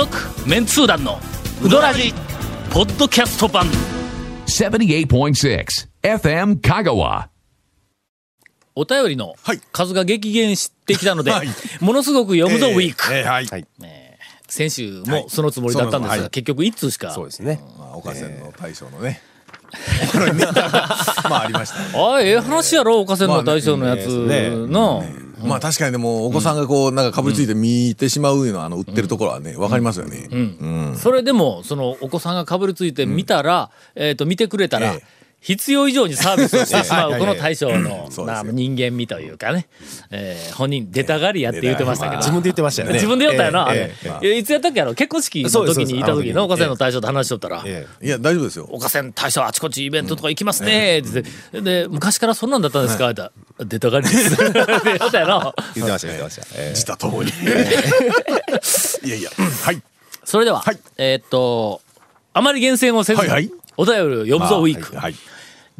続メンツー団のウドラジポッドキャスト版。78.6 FM Kagawa. お便りのはい。数が激減してきたので、はい。ものすごく読むぞ、ウィーク、えーはい。先週もそのつもりだったんですが、はい結局1通しかそうですね。まあ、岡線の大将のね。これネタが、まあありましたね。ああええ話やろ岡線の大将のやつまあねの、まあ確かにでも、お子さんがこう、なんかかぶりついて見てしまうのは、あの、売ってるところはね、わかりますよね。うん。それでもそのお子さんがかぶりついて見たら、えっ、と見てくれたら、ええ必要以上にサービスをしてしまう この大将の人間味というかね、えー本人出たがりやって言ってましたけど。自分で言ってましたよね。自分で言ったよな、ええええ。いやいつやったっけ？やろ結婚式の時にいた時にそうです。岡線の大将と話しとったら、えいや、大丈夫ですよ。岡線大将あちこちイベントとか行きますね。って言って、で昔からそんなんだったんですか？って出たがりです。って言ったよな。言ってました、言ってました。ええ。自他ともに。いやいや、はい。それでは、はい。えーっとあまり厳選をせず、はいはい。お便りを読むぞウィーク、はいはい。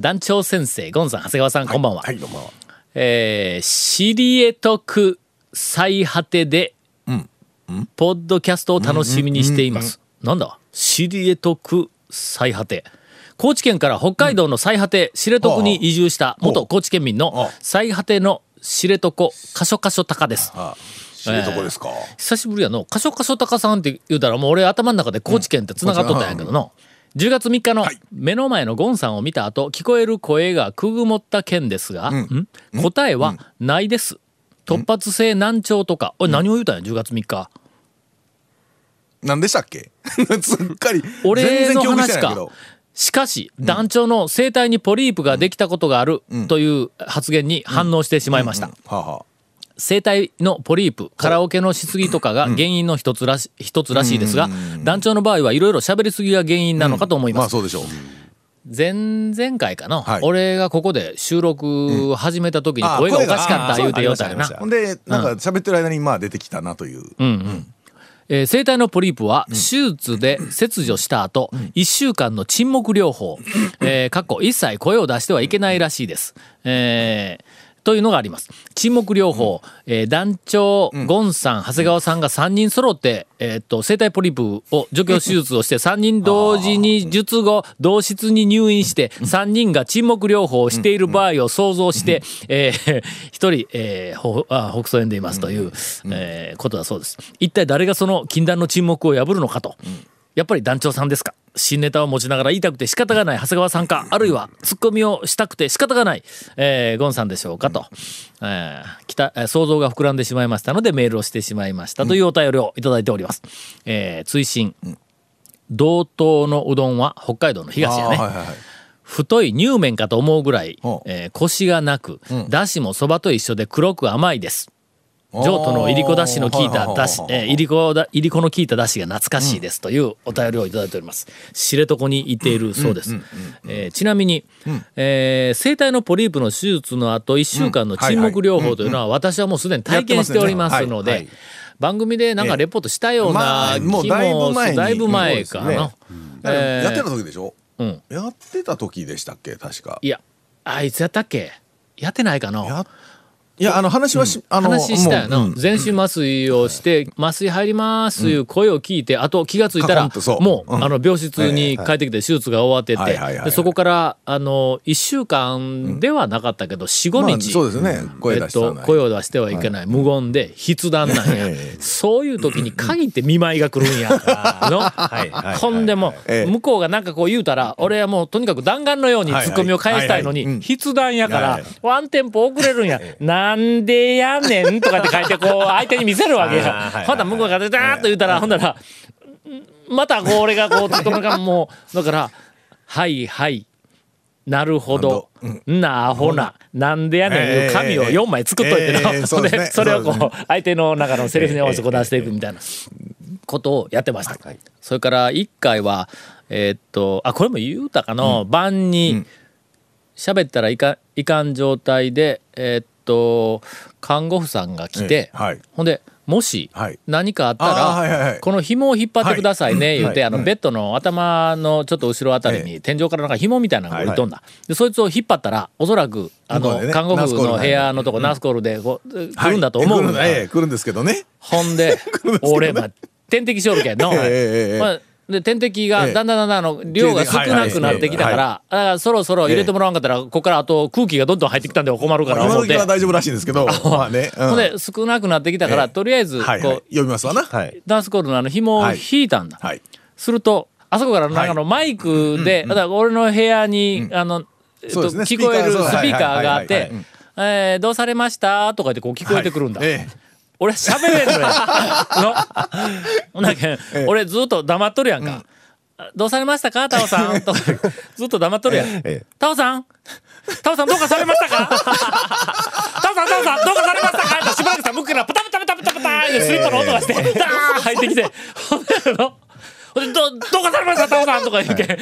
団長先生ゴンさん長谷川さん、こんばんは、はい、どうも。えー、シリエトク最果てで、ポッドキャストを楽しみにしています、なんだ？シリエトク最果て。高知県から北海道の最果て知床に移住した元高知県民のあ最果ての知床カショカショタカです。あ、知床ですか。久しぶりやの。カショカショタカさんって言うたらもう俺頭の中で高知県って繋がっとったんやけどの、10月3日のはい。目の前のゴンさんを見た後聞こえる声がくぐもった件ですが、ん。答えはないです、突発性難聴とか。おい何を言うたんや10月3日。何でしたっけ？すっかり。俺の話かないけど。しかし団長の声帯にポリープができたことがあるという発言に反応してしまいました、はあは声帯のポリープカラオケのしすぎとかが原因の一つらし一つらしいですが団長の場合はいろいろ喋りすぎが原因なのかと思いあ。まますあそうでしょう。前々回かな、はい。俺がここで収録を始めた時に声がおかしかった言うてよったよな。ほんで、なんか喋ってる間に、まあ出てきたなという。えー声帯のポリープは手術で切除した後、1週間の沈黙療法、えー、かっこ一切声を出してはいけないらしいです。えーというのがあります。沈黙療法、えー団長、ゴンさん、長谷川さんが3人揃って、えーっと、声帯ポリープを除去手術をして、3人同時に術後、同室に入院して、3人が沈黙療法をしている場合を想像して、えー一人、えーほあ北総園でいますという、えーことだそうです。一体誰がその禁断の沈黙を破るのかと。やっぱり団長さんですか？新ネタを持ちながら言いたくて仕方がない長谷川さんかあるいはツッコミをしたくて仕方がない、えーゴンさんでしょうかと、えーきたえー想像が膨らんでしまいましたのでメールをしてしまいましたというお便りをいただいております。えー追伸道東のうどんは北海道の東やね。あはいはいはい。太い乳麺かと思うぐらいえーコシがなく、だしもそばと一緒で黒く甘いです。譲渡のいりこだしの効いただし、えーいりこだ、いりこの効いただしが懐かしいですというお便りをいただいております。知床にいているそうです。えーちなみに、えー声帯のポリープの手術の後1週間の沈黙療法というのは私はもうすでに体験しておりますので番組でなんかレポートしたようまな気もだいぶ前にだいぶ前かな。えーやってた時でしょ？うん。やってた時でしたっけ？確か。いや、あいつやったっけ？やってないかな。やいや、あの話はし、あの、話したよな、全身麻酔をして麻酔入りますいう声を聞いて、あと気がついたらもう、うん。あの病室に帰ってきて手術が終わっててでそこからあの1週間ではなかったけど45まあ日、そうですね。声えっと、出声を出してはいけない、無言で筆談なんや、そういう時に限って見舞いが来るんや。の、ほんでも、ええ。向こうがなんかこう言うたら、俺はもうとにかく弾丸のようにツッコミを返したいのに、筆談やから、はいワンテンポ遅れるんや。なんでやねんとかって書いて、こう、相手に見せるわけよ。ほんなら向こうがダーッと言うたら、ほんなら、またこう俺がこう、ツッコミがもう、だから、はいはい。なるほど。なアホな。な。んでやねん紙を4枚作っといてな。ええそうですね。でそれをこそうう、相手の中のセリフに合わせてこう出していくみたいな。ことをやってました。それから1回は、えーっと、あ、これも言うたかの、晩に喋ったらいかいかん状態で、えーっと、看護婦さんが来てええ、はい。ほんで、もしはい。何かあったあーはいはいはい。らこの紐を引っ張ってくださいねはい。言ってあのはいベッドの頭のちょっと後ろあたりに天井からなんか紐みたいなのが置い。とんだ。でそいつを引っ張ったらおそらくあ向こうでねの看護婦の部屋のとこナースコールでこう来るんだと思うんだはいええ来るんですけどね。ほんで 俺ま点滴しよるけんの。ええええ。まあで点滴がだんだんだんだんあの量が少なくなってきたから、だからそろそろ入れてもらわんかったら、ここからあと空気がどんどん入ってきたんで困るから今思って。時は大丈夫らしいんですけど、まあね。うんほんで少なくなってきたから、ええとりあえずこう、はいはい。読みますわな。はい。ダンスコールのあの紐を引いたんだ。はい。すると、あそこからなんかのマイクで、だから俺の部屋に、あの、聞こえるスピーカーがあってえーどうされました？とか言ってこう聞こえてくるんだ。ええ俺喋れんのよ。の。ほんだけん俺ずっと黙っとるやんか。どうされましたか？タオさん。と かずっと黙っとるやん。えタオさん？タオさんどうかされましたか？タオさんタオさんどうかされましたか？ってしばらくさ向くからパタパタパタパタパタってスリッパの音がしてダーン入ってきてほんでどどうかされましたタオさんとか言うけん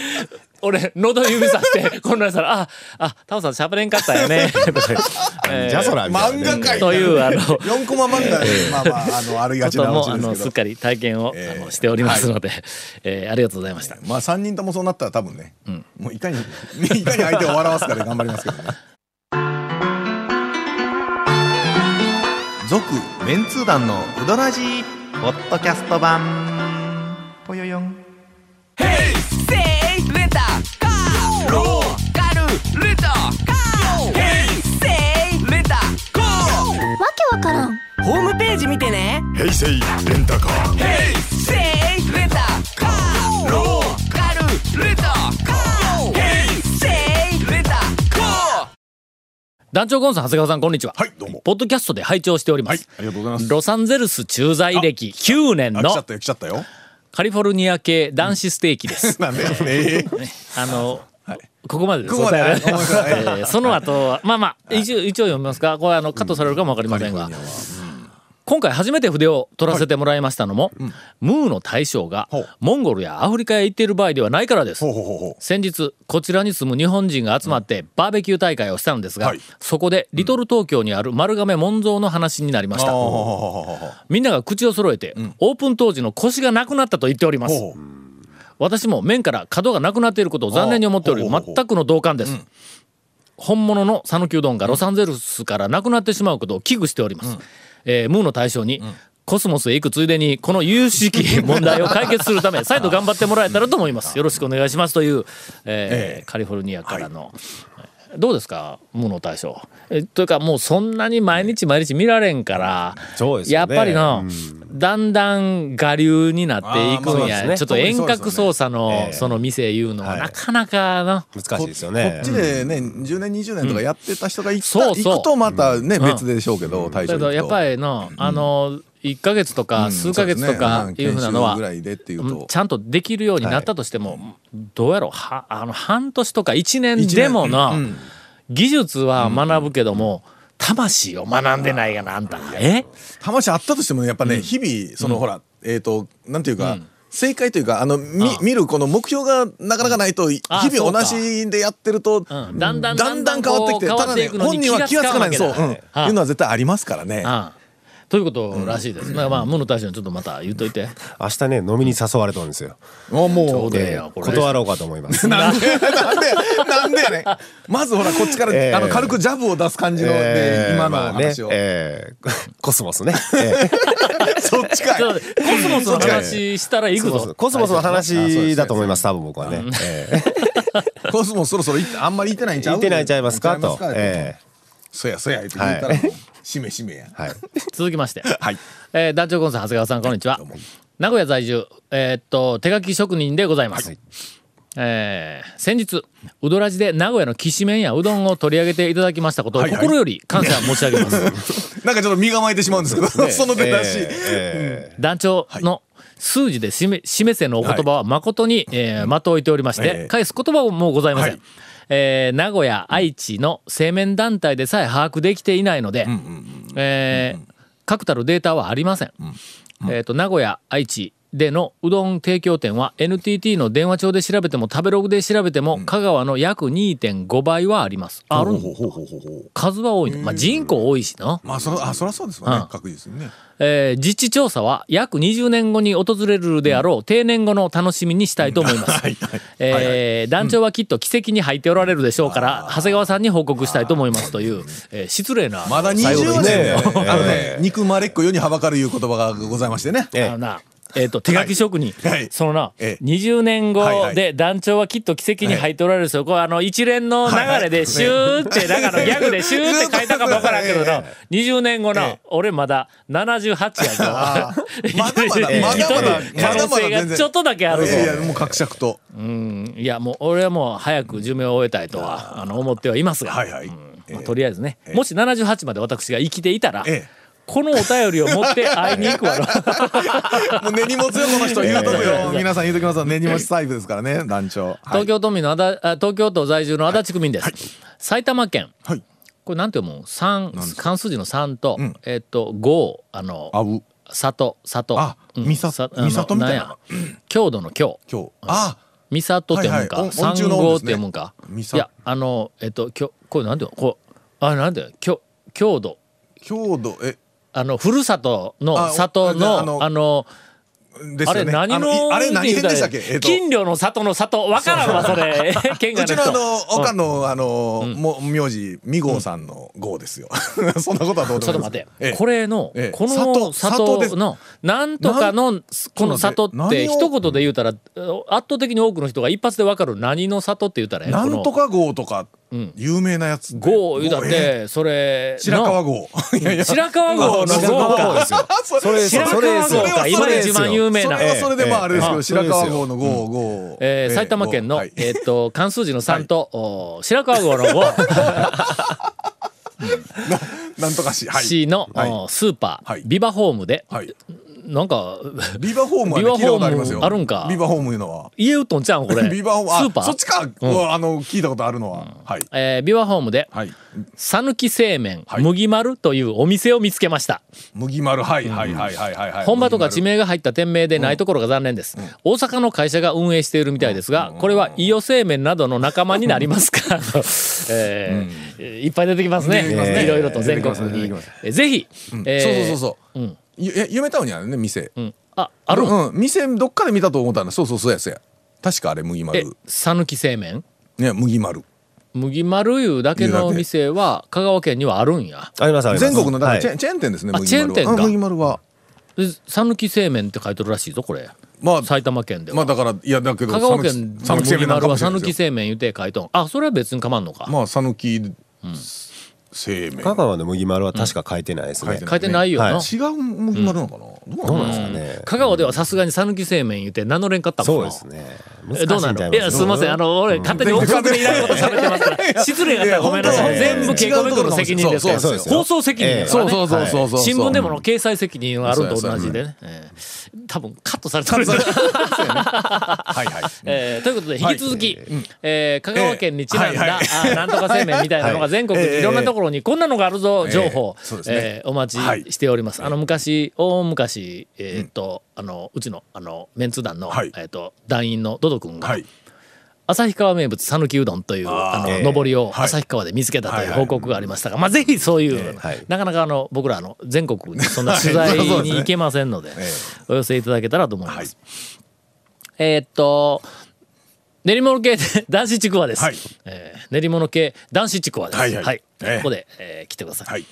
俺喉指さして こんなんしたらああタオさん喋れんかったよね。じゃあそら漫画界というあの4コマ漫画。で、まあまあ、あの、あるがちなこともあ話ですけど。のすっかり体験を、えー。あのしておりますので、えーありがとうございました。まあ、3人ともそうなったら多分ね、もういかに、いかに相手を笑わすかで頑張りますけどね。続メンツー団のウドラジーポッドキャスト版。ぽよよんね平成レンタカーせいレンタカーローカルレンタカーヘイセイレンタカー団長ゴンさん、長谷川さん、こんにちは。はい、どうも。ポッドキャストで拝聴しておりまはいす。、ありがとうございます。ロサンゼルス駐在歴9年のあ来ちゃったよ、来ちゃったよ。カリフォルニア系男子ステーキです。なんで、ええ あの、ここまでです。ここ えーその後は、まあまあ、一応、一応読みますか。これあの、カットされるかもわかりませんが、今回初めて筆を取らせてもらいましたのも、ムーの大将がモンゴルやアフリカへ行っている場合ではないからです。先日こちらに住む日本人が集まってバーベキュー大会をしたのですが、はい。そこでリトル東京にある丸亀門蔵の話になりました。みんなが口を揃えて、オープン当時の腰がなくなったと言っております。私も面から角がなくなっていることを残念に思っており全くの同感です、本物の讃岐うどんがロサンゼルスからなくなってしまうことを危惧しております、えームーの大将に、コスモスへ行くついでにこの有識 問題を解決するため再度頑張ってもらえたらと思います。よろしくお願いしますという、えーええ。カリフォルニアからの、どうですか？ムーの大将。えというかもうそんなに毎日毎日見られんからそうですやっぱりの、だんだん我流になっていくんや、ね。ちょっと遠隔操作のええ。その店いうのははい。なかなかな、難しいですよこねっちでね、10年、20年とかやってた人が行ったそうそう。行くとまたね、別でしょうけど、大将だけどやっぱりの、あの1ヶ月とか数ヶ月とかいうふうなのは、ぐらいでっていううんとち。ゃんとできるようになったとしても、どうやろうはあの半年とか1年でもの、うん。技術は学ぶけども、魂を学んでないがなあんた。え？魂あったとしてもねやっぱね、日々その、ほらえっ、となんていうか、正解というかあのみ見るこの目標がなかなかないと日あ々同じでやってると、ん。だんだんだんだん変わってきてただね本人は気がつかない。そう、いうのは絶対ありますからね。ということらしいです。だからまあ、ムーの大将にちょっとまた言っといて。明日ね飲みに誘われたんですよ。あもう。ええやんこれ。断ろうかと思います。なんで？なんで？なんでやねん。まずほらこっちから、ええ。あの軽くジャブを出す感じの、で今の話を、えーコスモスね。えー そっちかコスモスの話したら行くぞ。コスモスの話だと思います多分僕はね。えーコスモそろそろあんまり行ってないんちゃう？言ってないちゃいますか？と。そやそや言って言ったしめしめやーはい。続きまして。はい。えー、団長コンさん、長谷川さん、こんにちは。名古屋在住、えーっと、手書き職人でございます。えー先日、うどらじで名古屋のきしめんやうどんを取り上げていただきましたことをはいはい。心より感謝申し上げます。なんかちょっと身構えてしまうんですけど、その出だし、え団長の数字でしめ示せのお言葉は誠に、えー的を置いておりまして、ええ返す言葉もございません。はいえー名古屋、愛知の製麺団体でさえ把握できていないので、えー確たるデータはありません。えーと名古屋、愛知でのうどん提供店は NTT の電話帳で調べても食べログで調べても香川の約2.5倍はあります。あるん数は多いの。まあ人口多いしな。まあそらあそりゃそうですわね、うん。確実にね。えー実地調査は約20年後に訪れるであろう定年後の楽しみにしたいと思います。えー団長はきっと奇跡に入っておられるでしょうから、長谷川さんに報告したいと思いますという、えー失礼なまだ20最後の年ね、ねあのね、憎まれっ子世にはばかるいう言葉がございましてね。えあのなえっと手書き職人、はい。そのな、ええ。20年後で団長はきっと奇跡に入っておられる。ですよ、これあの一連の流れでシューって、なんかのギャグで シューって書いたかもわからんけどな、え20年後な、ええ。俺まだ78やぞ。まだまだ ま可能性がちょっとだけあるぞ。いやもう格尺と。うん。いやもう俺はもう早く寿命を終えたいとはあの思ってはいますが、はいはい。うん。ええ。まあとりあえずね、もし78まで私が生きていたら、えこのお便りを持って会いに行くわろ。え もう根に持つよこの人言うとくよ。皆さん言うときます根に持ちタイプですからね団長。はい。東京都民のあだあ東京都在住の足立区民です、埼玉県。はい。これなんて読む？三漢数字の3と、ん。えっと5あのあう里里。あみささみさとみたいな。郷土の郷。今日あ。みさとって読むんか、はいはい。三号って読むんか？みさ。いやあのえっときょこれなんて読む？こうあなんて郷郷土。郷土。えあのふるさとのあ里ののあのね。あれ何あのいあれ何でしたっけ？えっと。金魚の里の里わからんわそれ。県外うちのあの岡のあのも名字みごうさんの号ですよ。そんなことはどうでちょっと待って、ええ。これの、ええ。この里のなんとかのこの里って一言で言うたら圧倒的に多くの人が一発で分かる何の里って言ったらええなんとか号とかん有名なやつで号言うたっえてそれの白川号 いやいや。白川郷の白号か川郷。ですよ。それ白川郷か。今で一番有名な。それはそれでまああれですけええ。ど白川号の号号えー埼玉県の、はい。えーっと 関数字の3と、お白川郷の5なんとかしはい。市の、はい。おスーパー、はい。ビバホームで、はいなんかビバホームはねビバホームありますよ。あるんか？ビバホームいうのは。家売っとんちゃうんこれ？ビバホームあスーパー？そっちか。うん。あの聞いたことあるのは。はい。えービバホームではい。讃岐製麺、はい。麦丸というお店を見つけました。麦丸。はいはいはいはいはい。はい本場とか地名が入った店名でないところが残念です、大阪の会社が運営しているみたいですが、これは伊予製麺などの仲間になりますか、えーいっぱい出てきますね。出てきますいろいろと全国に。出てきますえーぜひ、えーそうそうそうそう。うん夢タウンにあるね店。うん。ああるん？うん店どっかで見たと思ったらそうそうそうやそうや。確かあれ麦え丸讃岐製麺？ね麦丸。麦丸いうだけの店は香川県にはあるんや。ありますあります。全国のだからチェはいチェーン店ですねあ麦丸は。チェーン店麦丸は。で讃岐製麺って書いてるらしいぞこれ。まあ埼玉県では、まあだからいやだけど香川県の讃岐製麦丸は讃岐製麺言うて書いとん。あそれは別に構わんのか、まあ讃岐製麺香川の麦丸は確か書いてないですね。書い。て書いてないよな、はい。違う麦丸なのかな？どうどうなんですかね。香川ではさすがに讃岐製麺言うて名乗れんかったもんなそうですね。えどうなのいやすみません。あの俺勝手にでいらんこと喋ってますから。失礼やったらごめんなさい全部ケイコメ君の責任ですから放送責任だからね。そうそうそうそうそう新聞でもの掲載責任があるのと同じでね。えー多分カットされてるはいはい。えーということで引き続き、はい。えー香川県にちなんだ、なんとか製麺みたいなのが全国い。ろんなところにこんなのがあるぞ情報、ええそうですね。えーお待ちしております。あの昔大昔えーっと、あのうちのあのメンツ団の、はい。えーっと団員のドド君が、はい。旭川名物讃岐うどんというあのええ。上りをはい。旭川で見つけたとはいはい。いう報告がありましたが、まあぜひそういう、はい。なかなかあの僕らあの全国にそんな 取材に行けませんので、えお寄せいただけたらと思います。はい。えーっと練り物系で 男子ちくわです、はい。えー練り物系男子ちくわです。はいはい。ええここで、えー来てください、はい。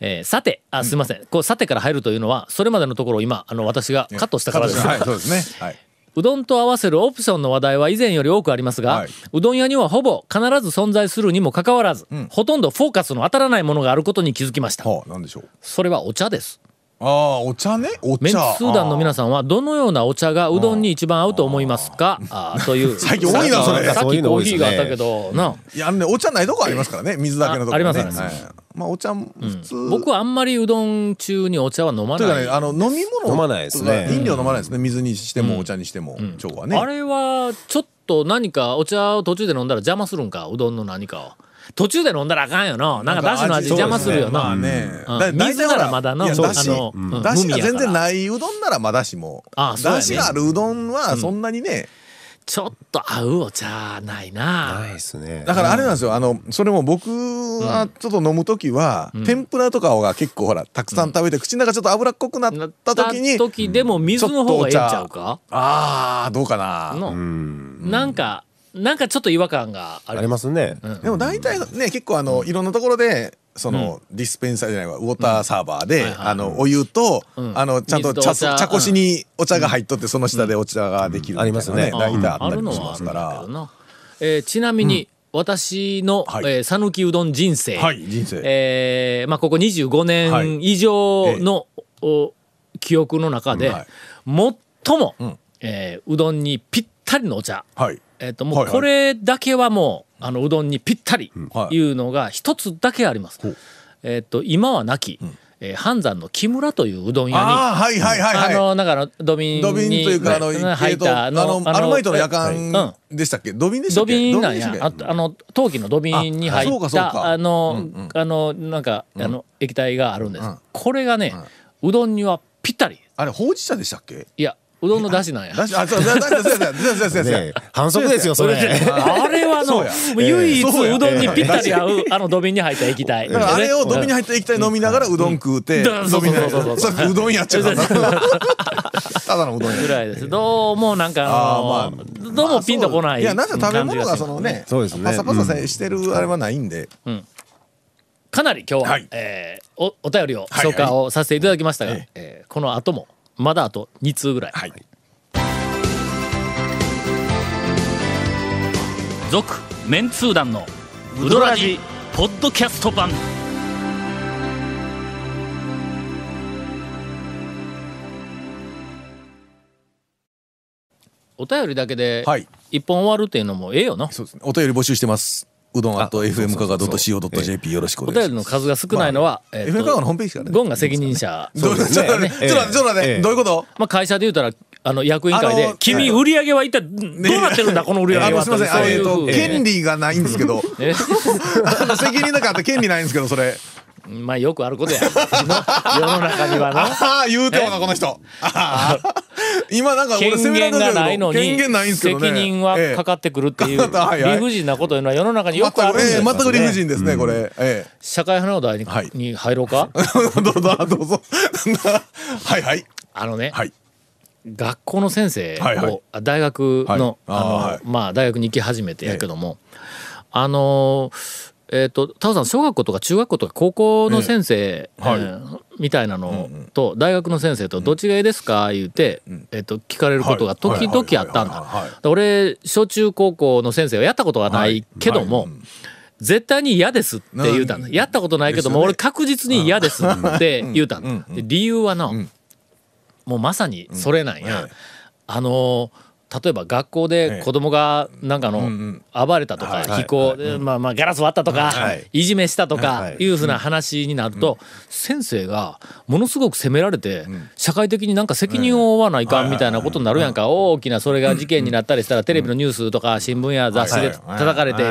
えーさてあすみません、こうさてから入るというのはそれまでのところを今あの私がカットしたからです、はいそうですね。はい。うどんと合わせるオプションの話題は以前より多くありますが、はい。うどん屋にはほぼ必ず存在するにもかかわらず、ほとんどフォーカスの当たらないものがあることに気づきました。はあなんでしょう。それはお茶ですああお茶ね？お茶。メンツー団の皆ささんはどのようなお茶がうどんに一番合うと思いますか？あー。という。最近多いなそれさっきコーヒーがあったけどないやねお茶ないとこありますからね水だけのとこあありますねあります。はい。まあお茶も普通。僕はあんまりうどん中にお茶は飲まない。というかねあの飲み物飲まないですね。飲料飲まないですね。水にしてもお茶にしても腸はね。あれはちょっと何かお茶を途中で飲んだら邪魔するんか？うどんの何かを途中で飲んだらあかんよななんかだしの味邪魔するよな、まあね。水ならまだないやだしだしが全然ないうどんならまだしも。あだしがあるうどんはそんなにね。ちょっと合うお茶ないな。ないですね。だからあれなんですよ。あのそれも僕はちょっと飲む時は天ぷらとかが結構ほらたくさん食べて口の中ちょっと脂っこくなった時に時でも水の方がええんちゃうか？ああどうかな。の。うん。なんかなんかちょっと違和感がある。ありますね。でも大体ね結構あのいろんなところでそのディスペンサーじゃないわウォーターサーバーで、あのお湯と、ん。あのちゃんと茶。茶茶こしにお茶が入っとって、その下でお茶ができるありますね。大体あったりもるのはあしますから。な、えーちなみに、私の讃岐、うどん人生、はい人生。えーまあ、ここ25年以上の、お記憶の中で、はい。最も、ん。えーうどんにぴったりのお茶、はい。えっともはいうはい。これだけはもうあのうどんにぴったりはい。いうのが一つだけあります。えっと今はなき、えー半山の木村といううどん屋にああはいはいはいはい。あの、だから、土瓶に。土瓶というかあの、入った、あのアルバイトの夜間うん。でしたっけ？土瓶でしたっ土け瓶なんや。ああの、陶器の土瓶に入った、あのうんうん、あの、なんか、あの、液体があるんです。うん。これがね、うどんにはぴったり。あれほうじ茶でしたっけ？いや、うどんの出汁なんや。あ、そうそうそうそうそうそう。反則ですよそれ。あれはの唯一うどんにぴったり合うあの土瓶に入った液体。だからあれを土瓶に入った液体飲みながらうどん食うて、そうそうそううどんやっちゃう。ただのうどんぐらいです。どうもなんかどうもピンとこない。いやなんか食べ物がそのね、パサパサしてるあれはないんで。かなり今日はえおお便りを紹介をさせていただきましたが、この後も。まだあと2通ぐらい。はい。続メンツー団のウドラジポッドキャスト版。お便りだけではい。一本終わるっていうのもええよな。そうですね。お便り募集してますうどん at fm かが .co.jp よろしくおお願いします。便りの数が少ないのは、えー FM かがのホームページからねゴンが責任者。どうちょっと待ってちょっと待ってどういうこと？まあ会社で言うたら、あの役員会で君売り上げは一体どうなってるんだ、この売り上げは？すみません。えっと権利がないんですけど。責任だからって権利ないんですけどそれ。まあよくあることや。の 世の中にはな。ああ言うてもなこの人今なんか俺権責められ限たけないのにね。責任はかかってくるっていう 理不尽なこというのは世の中によ全くあるんです全く理不尽ですねこれ。え社会派の話題に,、はい。に入ろうか？えどうぞどうぞ。はいはい。あのね、はい。学校の先生を、はいはい。あ大学の,、はい。あまあ大学に行き始めてやけども、あのーえっ、とタオさん小学校とか中学校とか高校の先生、えーみたいなのと大学の先生とどっちがいいですか？言うて、えっと聞かれることが時々あったんだ。俺小中高校の先生はやったことがないけども、はい。絶対に嫌ですって言うたんだ。うん。やったことないけども、俺確実に嫌ですって言うたんだ。理由はの、ん。もうまさにそれなんや。ええあのー例えば学校で子供がなんかのん暴れたとかはい非行でまあまあガラス割ったとかはい。いじめしたとかはい。いうふうな話になると先生がものすごく責められて社会的になんか責任を負わないかんみたいなことになるやんか。大きなそれが事件になったりしたらテレビのニュースとか新聞や雑誌で叩かれて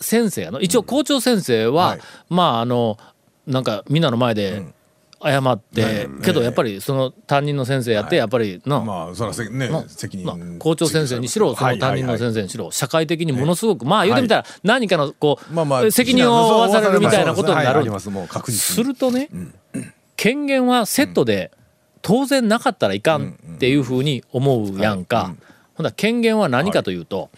先生やの一応校長先生ははい。まああのなんかみんなの前で謝ってけどやっぱりその担任の先生やってやっぱりなまあそらせねの責な任校長先生にしろその担任の先生にしろ社会的にものすごくまあ言うてみたら何かのこう責任を負わされるみたいなことになる。す。るとね権限はセットで当然なかったらいかんっていうふうに思うやんか。ほんだら権限は何かというと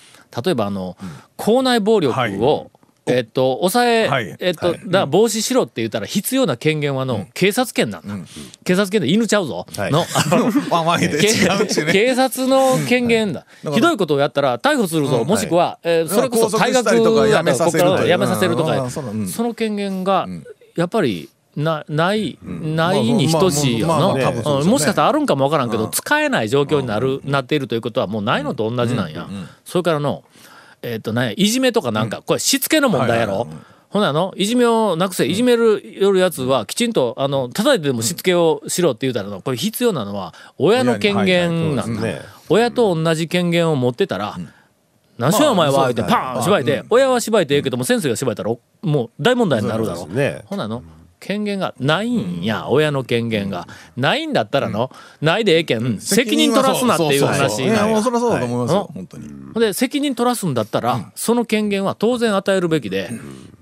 例えばあの校内暴力はい。をえっと抑えはい。えっとだから防止しろって言ったら必要な権限はの警察権なんだ。警察権で犬ちゃうぞ。はい。の 警察の権限だ、ら。ひどいことをやったら逮捕するぞ、もしくは、えーそれこそ退学やめさせるとか。らやめさせるとか、うん。その権限がやっぱりなない、ないに等しいよもしかしたらあるんかもわからんけど、使えない状況になる、なっているということはもうないのと同じなんや、それからのえっ、とねいじめとかなんか、これしつけの問題やろ、はいはいはいほなの？いじめをなくせいじめるよるやつはきちんとあの叩いてでもしつけをしろって言うたらのこれ必要なのは親の権限なんだ、ね。親と同じ権限を持ってたら、何しようお前は言ってパーン縛いて、親は縛いてええけども先生が縛いたらおもう大問題になるだろ。ね。ほなの？権限がないんや、親の権限が。ないんだったらの、ないでええけん、責任取らすなっていう話いやもうそりゃそうだと思いますようん。本当に。ほんで責任取らすんだったら、その権限は当然与えるべきで、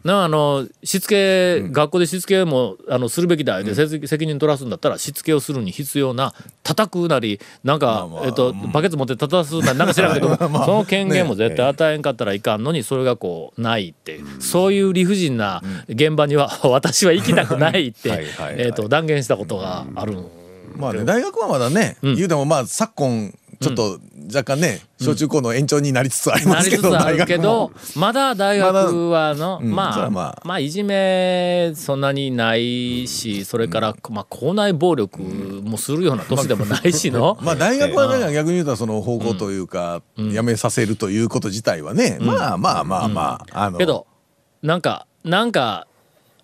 なあのしつけ、学校でしつけもあのするべきだ。で、せ責任取らすんだったらしつけをするに必要な叩くなりなんか、えっと、バケツ持って叩すなりなんか知らんけど、その権限も絶対与えんかったらいかんのにそれがこうないって、そういう理不尽な現場には 私は行きたくないって えっと断言したことがある。まあね大学はまだね、言うてもまあ昨今ちょっと若干ね、小中高の延長になりつつありますけど、なりつつあるけどまだ大学はの、うんまあ、まあ。まあいじめそんなにないしそれから、まあ、校内暴力もするような年でもないしの、まあ大学はね逆に言うとその方向というか、やめさせるということ自体はね、まあまあまあまあ、あの。けどなんかなんか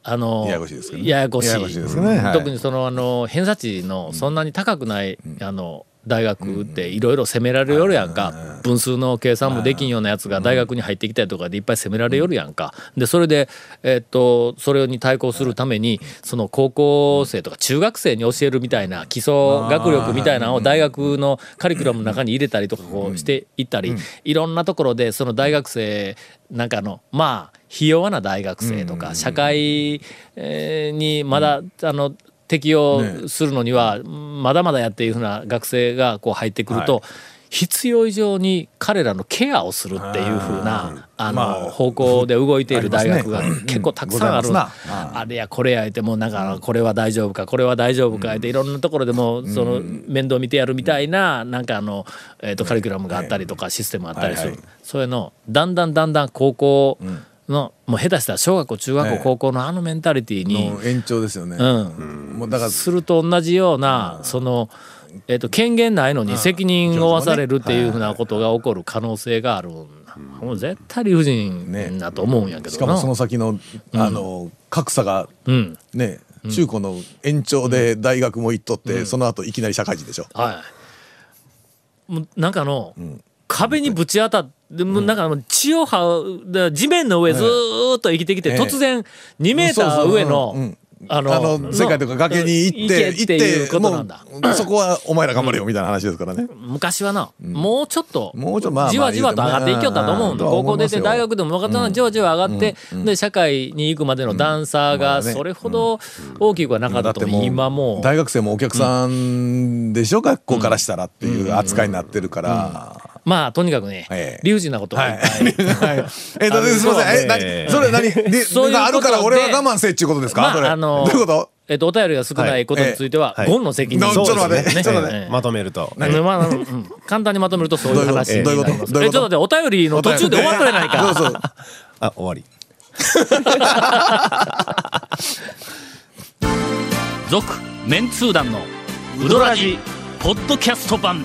あのややこしいですけどね。ややこしい。ややこしいですねはい。特にそのあの偏差値のそんなに高くない、あの大学っていろいろ責められよるやんか、分数の計算もできんようなやつが大学に入ってきたりとかでいっぱい責められよるやんか。でそれで、えっとそれに対抗するためにその高校生とか中学生に教えるみたいな基礎学力みたいなのを大学のカリキュラムの中に入れたりとかこうしていったり、いろんなところでその大学生なんかのまあひ弱な大学生とか社会えーにまだあの適用するのにはまだまだやっていうふうな学生がこう入ってくると必要以上に彼らのケアをするっていうふうなあまあの方向で動いている大学が結構たくさんある。ございますな。あれやこれや言ってもうなんかこれは大丈夫かこれは大丈夫か言っていろんなところでもその面倒見てやるみたいななんかあのえーとカリキュラムがあったりとかシステムがあったりする。はいはい。そういうのだんだんだんだん高校のもう下手したら小学校中学校ええ。高校のあのメンタリティーにの延長ですよね、うん。もうだからすると同じようなその、えっと権限ないのに責任を負わされるっていうふうなことが起こる可能性があるもう絶対理不尽だと思うんやけどな。しかもその先のあの格差がうん。ね中高の延長で大学も行っとって、その後いきなり社会人でしょ。はい。もうなんかの、壁にぶち当たって、もうなんか血を這うで地面の上ずーっと生きてきて、ええ。突然2メーター上の、あの世界とか崖に行って行けっていうことなんだ。もうそこはお前ら頑張れよみたいな話ですからね。昔はな、もうちょっともうちょっとまあまあじわじわと上がっていきよったと思うんだ、うん。高校出てうん大学でも分かったな、じわじわ上がって、で社会に行くまでの段差がそれほど大きくはなかったと、今もう。大学生もお客さんでしょ、学校からしたらっていう扱いになってるから。まあとにかくね、ええ。理不尽なことがいっぱい、はい。え、だってすみません。え、何それ何？でそうあるから俺は我慢せえっちゅうことですか？それ。まああのどういうこと？えっと、お便りが少ないことについては、ゴンの責任はいちょっと待ってね。ちょっと待ええ。まとめると。ねまあうん。簡単にまとめるとそういう話になどういうこと？ります。どういうこと？えちょっと待って、お便りの途中で終わっとれないか。そうそう。あ、終わり。続メンツー団のウドラジポッドキャスト版